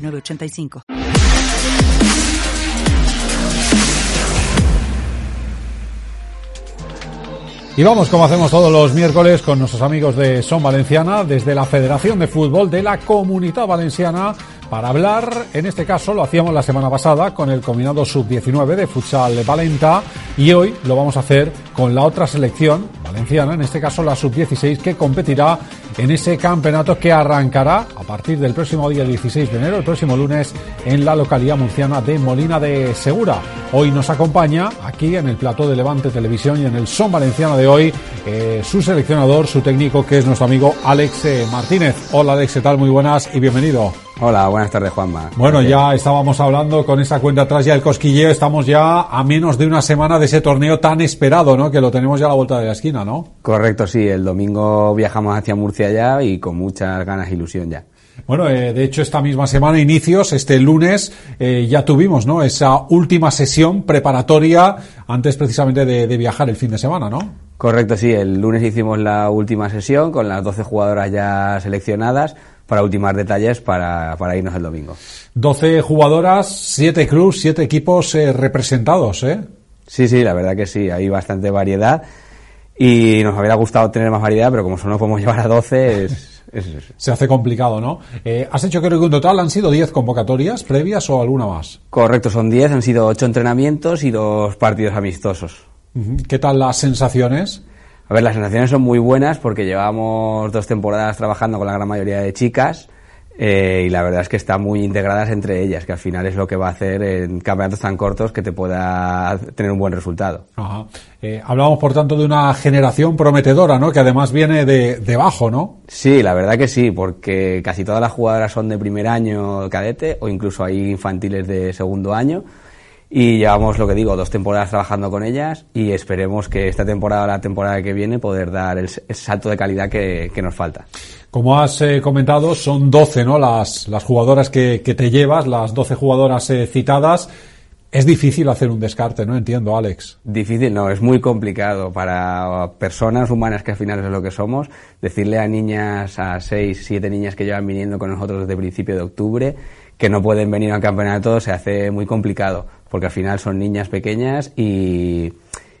985. Y vamos, como hacemos todos los miércoles, con nuestros amigos de Son Valenciana, desde la Federación de Fútbol de la Comunidad Valenciana, para hablar, en este caso lo hacíamos la semana pasada con el combinado sub-19 de futsal Valenta y hoy lo vamos a hacer con la otra selección valenciana, en este caso la sub-16 que competirá en ese campeonato que arrancará a partir del próximo día 16 de enero, el próximo lunes, en la localidad murciana de Molina de Segura. Hoy nos acompaña aquí en el plató de Levante Televisión y en el Son Valenciano de hoy eh, su seleccionador, su técnico, que es nuestro amigo Alex Martínez. Hola Alex, ¿qué tal? Muy buenas y bienvenido. Hola, buenas tardes, Juanma. Bueno, ya estábamos hablando con esa cuenta atrás ya el cosquilleo, estamos ya a menos de una semana de ese torneo tan esperado, ¿no? Que lo tenemos ya a la vuelta de la esquina, ¿no? Correcto, sí, el domingo viajamos hacia Murcia ya y con muchas ganas e ilusión ya. Bueno, eh, de hecho esta misma semana, inicios, este lunes, eh, ya tuvimos, ¿no? Esa última sesión preparatoria antes precisamente de, de, viajar el fin de semana, ¿no? Correcto, sí, el lunes hicimos la última sesión con las 12 jugadoras ya seleccionadas para ultimar detalles para, para irnos el domingo. 12 jugadoras, 7 cruz, 7 equipos eh, representados, ¿eh? Sí, sí, la verdad que sí, hay bastante variedad y nos hubiera gustado tener más variedad, pero como solo podemos llevar a 12 es... es, es. Se hace complicado, ¿no? Eh, has hecho creo que en total han sido 10 convocatorias previas o alguna más. Correcto, son 10, han sido 8 entrenamientos y dos partidos amistosos. ¿Qué tal las sensaciones? A ver, las sensaciones son muy buenas porque llevamos dos temporadas trabajando con la gran mayoría de chicas eh, y la verdad es que están muy integradas entre ellas, que al final es lo que va a hacer en campeonatos tan cortos que te pueda tener un buen resultado. Ajá. Eh, hablamos, por tanto, de una generación prometedora, ¿no? Que además viene de, de bajo, ¿no? Sí, la verdad que sí, porque casi todas las jugadoras son de primer año cadete o incluso hay infantiles de segundo año y llevamos lo que digo, dos temporadas trabajando con ellas y esperemos que esta temporada o la temporada que viene poder dar el, el salto de calidad que, que, nos falta. Como has eh, comentado, son 12 ¿no? las, las jugadoras que, que te llevas, las 12 jugadoras eh, citadas. Es difícil hacer un descarte, ¿no? Entiendo, Alex. Difícil, no, es muy complicado para personas humanas que al final es lo que somos, decirle a niñas, a seis, siete niñas que llevan viniendo con nosotros desde principio de octubre, que no pueden venir al campeonato se hace muy complicado, porque al final son niñas pequeñas y,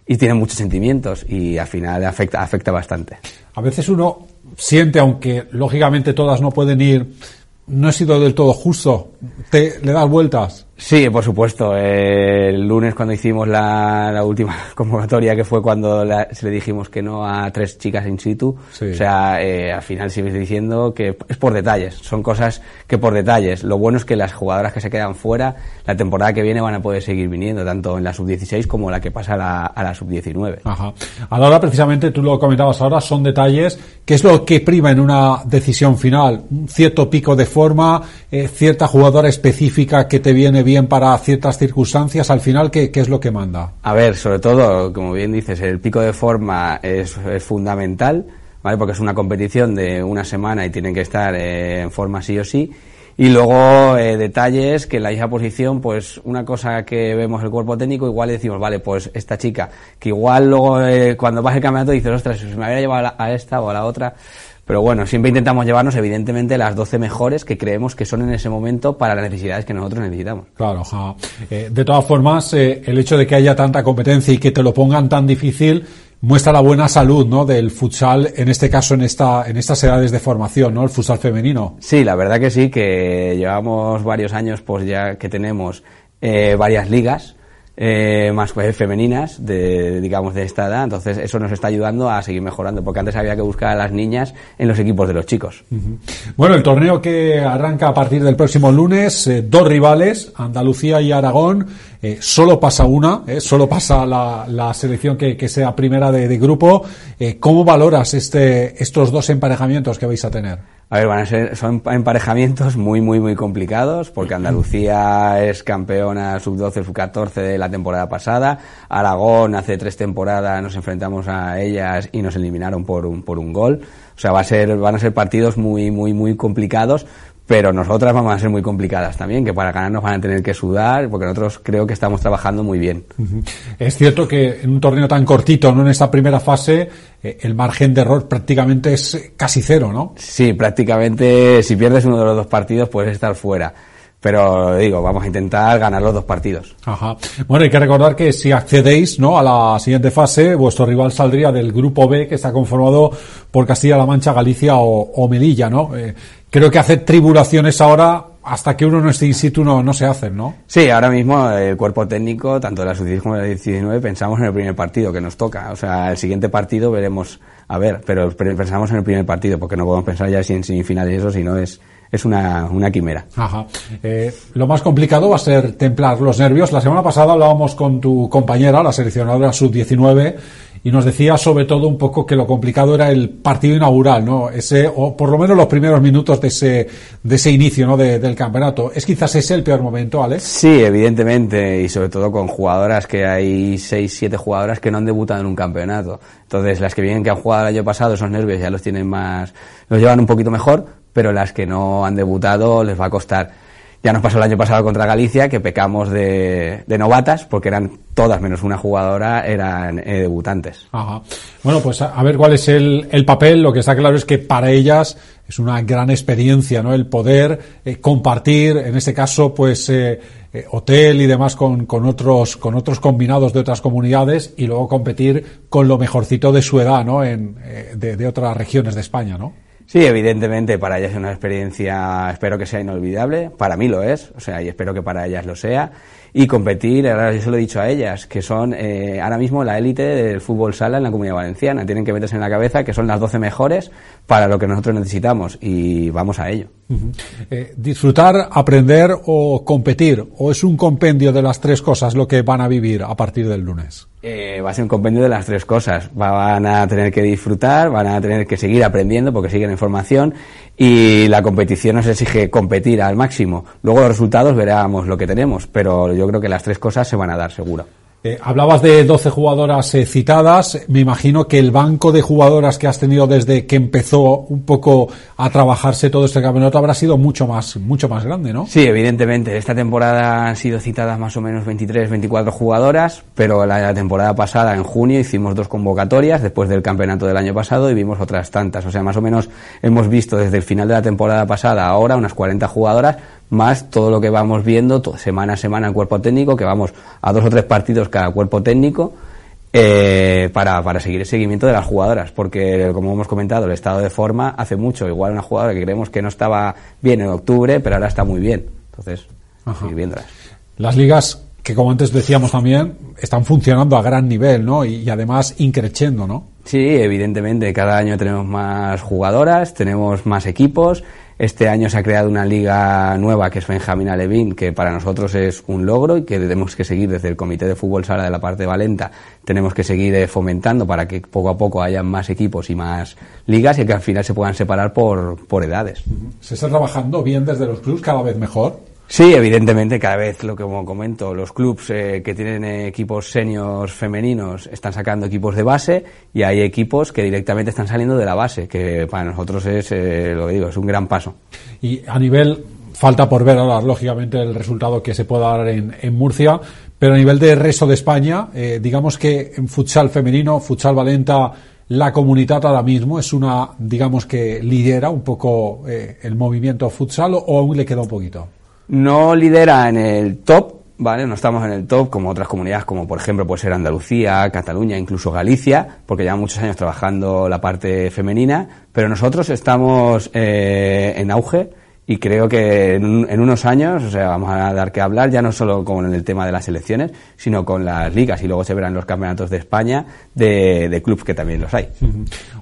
y tienen muchos sentimientos y al final afecta, afecta bastante. A veces uno siente, aunque lógicamente todas no pueden ir, no he sido del todo justo, te le das vueltas. Sí, por supuesto. Eh, el lunes cuando hicimos la, la última convocatoria, que fue cuando la, se le dijimos que no a tres chicas in situ, sí. o sea, eh, al final sigues diciendo que es por detalles, son cosas que por detalles. Lo bueno es que las jugadoras que se quedan fuera, la temporada que viene van a poder seguir viniendo, tanto en la sub-16 como la que pasa a la, a la sub-19. Ajá. Ahora, precisamente, tú lo comentabas ahora, son detalles. ¿Qué es lo que prima en una decisión final? Un cierto pico de forma, eh, cierta jugadora específica que te viene bien para ciertas circunstancias, al final, ¿qué, ¿qué, es lo que manda? A ver, sobre todo, como bien dices, el pico de forma es, es fundamental, ¿vale? Porque es una competición de una semana y tienen que estar eh, en forma sí o sí. Y luego eh, detalles que en la misma posición, pues una cosa que vemos el cuerpo técnico, igual decimos, vale, pues esta chica, que igual luego eh, cuando vas el campeonato dices, ostras, si me hubiera llevado a esta o a la otra, pero bueno, siempre intentamos llevarnos, evidentemente, las 12 mejores que creemos que son en ese momento para las necesidades que nosotros necesitamos. Claro, ja. eh, de todas formas, eh, el hecho de que haya tanta competencia y que te lo pongan tan difícil muestra la buena salud, ¿no? Del futsal, en este caso, en esta, en estas edades de formación, ¿no? El futsal femenino. Sí, la verdad que sí, que llevamos varios años, pues ya que tenemos eh, varias ligas, eh, más pues, femeninas de digamos de esta edad. Entonces eso nos está ayudando a seguir mejorando porque antes había que buscar a las niñas en los equipos de los chicos. Bueno el torneo que arranca a partir del próximo lunes eh, dos rivales Andalucía y Aragón. Eh, solo pasa una solo pasa la, selección que, sea primera de, de grupo. Cómo valoras este estos dos emparejamientos que vais a tener A ver, van a ser, son emparejamientos muy, muy, muy complicados, porque Andalucía es campeona sub-12, sub-14 de la temporada pasada. Aragón hace tres temporadas nos enfrentamos a ellas y nos eliminaron por un, por un gol. O sea, va a ser, van a ser partidos muy, muy, muy complicados, pero nosotras vamos a ser muy complicadas también, que para ganar nos van a tener que sudar, porque nosotros creo que estamos trabajando muy bien. Es cierto que en un torneo tan cortito, no en esta primera fase, eh, el margen de error prácticamente es casi cero, ¿no? Sí, prácticamente si pierdes uno de los dos partidos puedes estar fuera. Pero digo, vamos a intentar ganar los dos partidos. Ajá. Bueno, hay que recordar que si accedéis ¿no? a la siguiente fase, vuestro rival saldría del grupo B, que está conformado por Castilla-La Mancha, Galicia o, Melilla, ¿no? Eh, creo que hacer tribulaciones ahora hasta que uno no esté in situ no, no se hacen, ¿no? Sí, ahora mismo el cuerpo técnico, tanto de la sub como de la 19, pensamos en el primer partido que nos toca. O sea, el siguiente partido veremos, a ver, pero pensamos en el primer partido, porque no podemos pensar ya si en semifinales eso, si no es es una, una quimera. Ajá. Eh, lo más complicado va a ser templar los nervios. La semana pasada hablábamos con tu compañera, la seleccionadora sub-19, y nos decía sobre todo un poco que lo complicado era el partido inaugural, ¿no? Ese, o por lo menos los primeros minutos de ese, de ese inicio, ¿no? del campeonato. ¿Es quizás ese el peor momento, Alex? Sí, evidentemente, y sobre todo con jugadoras que hay seis, siete jugadoras que no han debutado en un campeonato. Entonces, las que vienen que han jugado el año pasado, esos nervios ya los tienen más, los llevan un poquito mejor, pero las que no han debutado les va a costar. Ya nos pasó el año pasado contra Galicia que pecamos de, novatas porque eran todas menos una jugadora eran eh, debutantes. Ajá. Bueno, pues a, ver cuál es el, el, papel. Lo que está claro es que para ellas es una gran experiencia, ¿no? El poder eh, compartir, en este caso, pues eh, hotel y demás con, otros con otros combinados de otras comunidades y luego competir con lo mejorcito de su edad, ¿no? En, de, de otras regiones de España, ¿no? Sí, evidentemente para ellas es una experiencia, espero que sea inolvidable, para mí lo es, o sea, y espero que para ellas lo sea y competir, ahora yo se lo he dicho a ellas, que son eh, ahora mismo la élite del fútbol sala en la comunidad valenciana. Tienen que meterse en la cabeza que son las 12 mejores para lo que nosotros necesitamos y vamos a ello. Eh, disfrutar, aprender o competir, o es un compendio de las tres cosas lo que van a vivir a partir del lunes. Eh, va a ser un compendio de las tres cosas. Van a tener que disfrutar, van a tener que seguir aprendiendo porque siguen en formación y la competición nos exige competir al máximo. Luego los resultados veremos lo que tenemos, pero yo creo que las tres cosas se van a dar seguro. Eh, hablabas de 12 jugadoras eh, citadas. Me imagino que el banco de jugadoras que has tenido desde que empezó un poco a trabajarse todo este campeonato habrá sido mucho más, mucho más grande, ¿no? Sí, evidentemente. Esta temporada han sido citadas más o menos 23, 24 jugadoras, pero la, temporada pasada, en junio, hicimos dos convocatorias después del campeonato del año pasado y vimos otras tantas. O sea, más o menos hemos visto desde el final de la temporada pasada ahora unas 40 jugadoras más todo lo que vamos viendo semana a semana en cuerpo técnico, que vamos a dos o tres partidos cada cuerpo técnico, eh, para, para seguir el seguimiento de las jugadoras, porque como hemos comentado, el estado de forma hace mucho. Igual una jugadora que creemos que no estaba bien en octubre, pero ahora está muy bien. Entonces, seguir viéndolas. Las ligas que como antes decíamos también, están funcionando a gran nivel, ¿no? Y, y, además increciendo, ¿no? Sí, evidentemente, cada año tenemos más jugadoras, tenemos más equipos, este año se ha creado una liga nueva que es Benjamín Alevín, que para nosotros es un logro y que tenemos que seguir desde el Comité de Fútbol Sala de la parte de Valenta, tenemos que seguir eh, fomentando para que poco a poco haya más equipos y más ligas y que al final se puedan separar por, por edades. ¿Se está trabajando bien desde los clubes cada vez mejor? Sí, evidentemente, cada vez lo que como comento, los clubs eh, que tienen equipos seniors femeninos están sacando equipos de base y hay equipos que directamente están saliendo de la base, que para nosotros es, eh, lo digo, es un gran paso. Y a nivel, falta por ver ahora, lógicamente, el resultado que se pueda dar en, en Murcia, pero a nivel de resto de España, eh, digamos que en futsal femenino, futsal valenta, la comunidad ahora mismo es una, digamos que lidera un poco el movimiento futsal o aún le queda un poquito. No lidera en el top, ¿vale? No estamos en el top como otras comunidades, como por ejemplo puede ser Andalucía, Cataluña, incluso Galicia, porque llevan muchos años trabajando la parte femenina, pero nosotros estamos eh, en auge y creo que en, unos años, o sea, vamos a dar que hablar ya no solo con el tema de las elecciones, sino con las ligas y luego se verán los campeonatos de España de, de clubes que también los hay.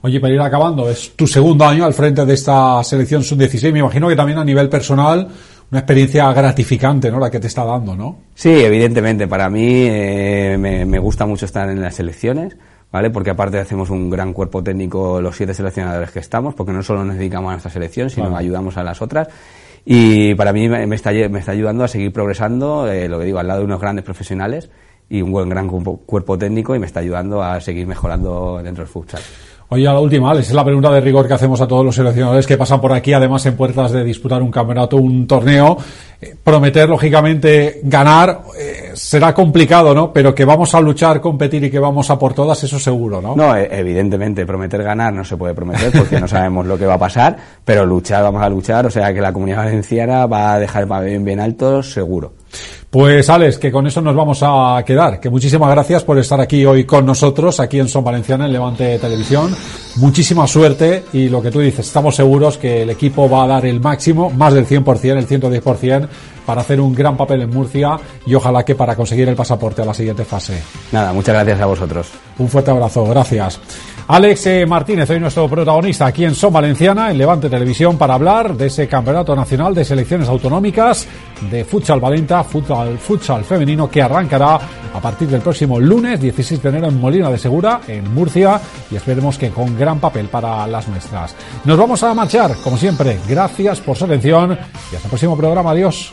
Oye, para ir acabando, es tu segundo año al frente de esta selección sub-16, me imagino que también a nivel personal una experiencia gratificante, ¿no? La que te está dando, ¿no? Sí, evidentemente. Para mí eh, me, me, gusta mucho estar en las elecciones ¿vale? Porque aparte hacemos un gran cuerpo técnico los siete seleccionadores que estamos, porque no solo nos dedicamos a nuestra selección, sino ayudamos a las otras. Y para mí me está, me está ayudando a seguir progresando, eh, lo que digo, al lado de unos grandes profesionales y un buen gran cuerpo técnico y me está ayudando a seguir mejorando dentro del futsal. Oye, a la última, Alex, es la pregunta de rigor que hacemos a todos los seleccionadores que pasan por aquí, además en puertas de disputar un campeonato, un torneo. Eh, prometer, lógicamente, ganar eh, será complicado, ¿no? Pero que vamos a luchar, competir y que vamos a por todas, eso seguro, ¿no? No, e, evidentemente, prometer ganar no se puede prometer porque no sabemos lo que va a pasar, pero luchar, vamos a luchar, o sea que la comunidad valenciana va a dejar bien, bien alto, seguro. Pues Alex, que con eso nos vamos a quedar. Que muchísimas gracias por estar aquí hoy con nosotros, aquí en Son Valenciana, en Levante Televisión. Muchísima suerte y lo que tú dices, estamos seguros que el equipo va a dar el máximo, más del 100%, el 110%, para hacer un gran papel en Murcia y ojalá que para conseguir el pasaporte a la siguiente fase. Nada, muchas gracias a vosotros. Un fuerte abrazo, gracias. Alex eh, Martínez, hoy nuestro protagonista aquí en Son Valenciana, en Levante Televisión, para hablar de ese Campeonato Nacional de Selecciones Autonómicas de Futsal Valenta, Futsal, futsal Femenino, que arrancará a partir del próximo lunes 16 de enero en Molina de Segura, en Murcia, y esperemos que con gran papel para las nuestras. Nos vamos a marchar, como siempre. Gracias por su atención y hasta el próximo programa. Adiós.